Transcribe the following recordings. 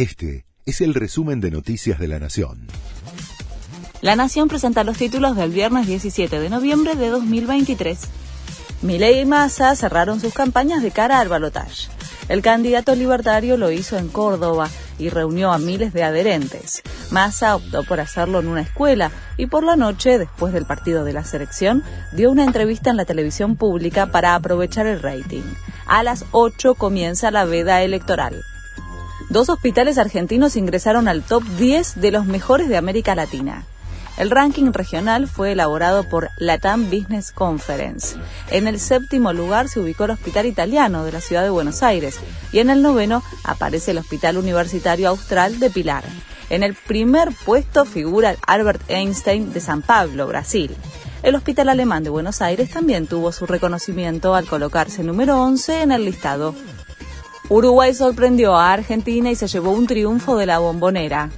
Este es el resumen de Noticias de la Nación. La Nación presenta los títulos del viernes 17 de noviembre de 2023. Milei y Massa cerraron sus campañas de cara al balotaje. El candidato libertario lo hizo en Córdoba y reunió a miles de adherentes. Massa optó por hacerlo en una escuela y por la noche, después del partido de la selección, dio una entrevista en la televisión pública para aprovechar el rating. A las 8 comienza la veda electoral. Dos hospitales argentinos ingresaron al top 10 de los mejores de América Latina. El ranking regional fue elaborado por Latam Business Conference. En el séptimo lugar se ubicó el Hospital Italiano de la ciudad de Buenos Aires y en el noveno aparece el Hospital Universitario Austral de Pilar. En el primer puesto figura Albert Einstein de San Pablo, Brasil. El Hospital Alemán de Buenos Aires también tuvo su reconocimiento al colocarse número 11 en el listado. Uruguay sorprendió a Argentina y se llevó un triunfo de la bombonera.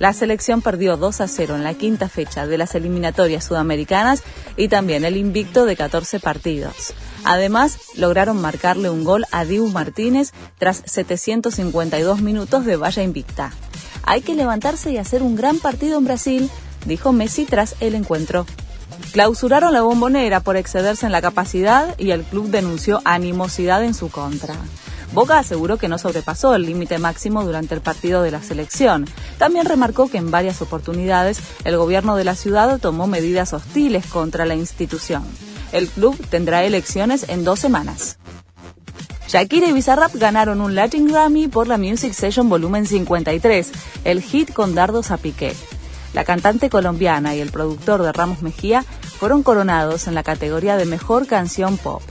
La selección perdió 2 a 0 en la quinta fecha de las eliminatorias sudamericanas y también el invicto de 14 partidos. Además, lograron marcarle un gol a Dibu Martínez tras 752 minutos de valla invicta. Hay que levantarse y hacer un gran partido en Brasil, dijo Messi tras el encuentro. Clausuraron la bombonera por excederse en la capacidad y el club denunció animosidad en su contra. Boca aseguró que no sobrepasó el límite máximo durante el partido de la selección. También remarcó que en varias oportunidades el gobierno de la ciudad tomó medidas hostiles contra la institución. El club tendrá elecciones en dos semanas. Shakira y Bizarrap ganaron un Latin Grammy por la Music Session Volumen 53, el hit con dardos a Piqué. La cantante colombiana y el productor de Ramos Mejía fueron coronados en la categoría de Mejor Canción Pop.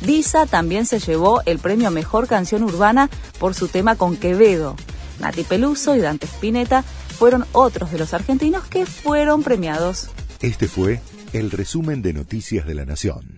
Visa también se llevó el premio Mejor Canción Urbana por su tema con Quevedo. Nati Peluso y Dante Spinetta fueron otros de los argentinos que fueron premiados. Este fue el resumen de Noticias de la Nación.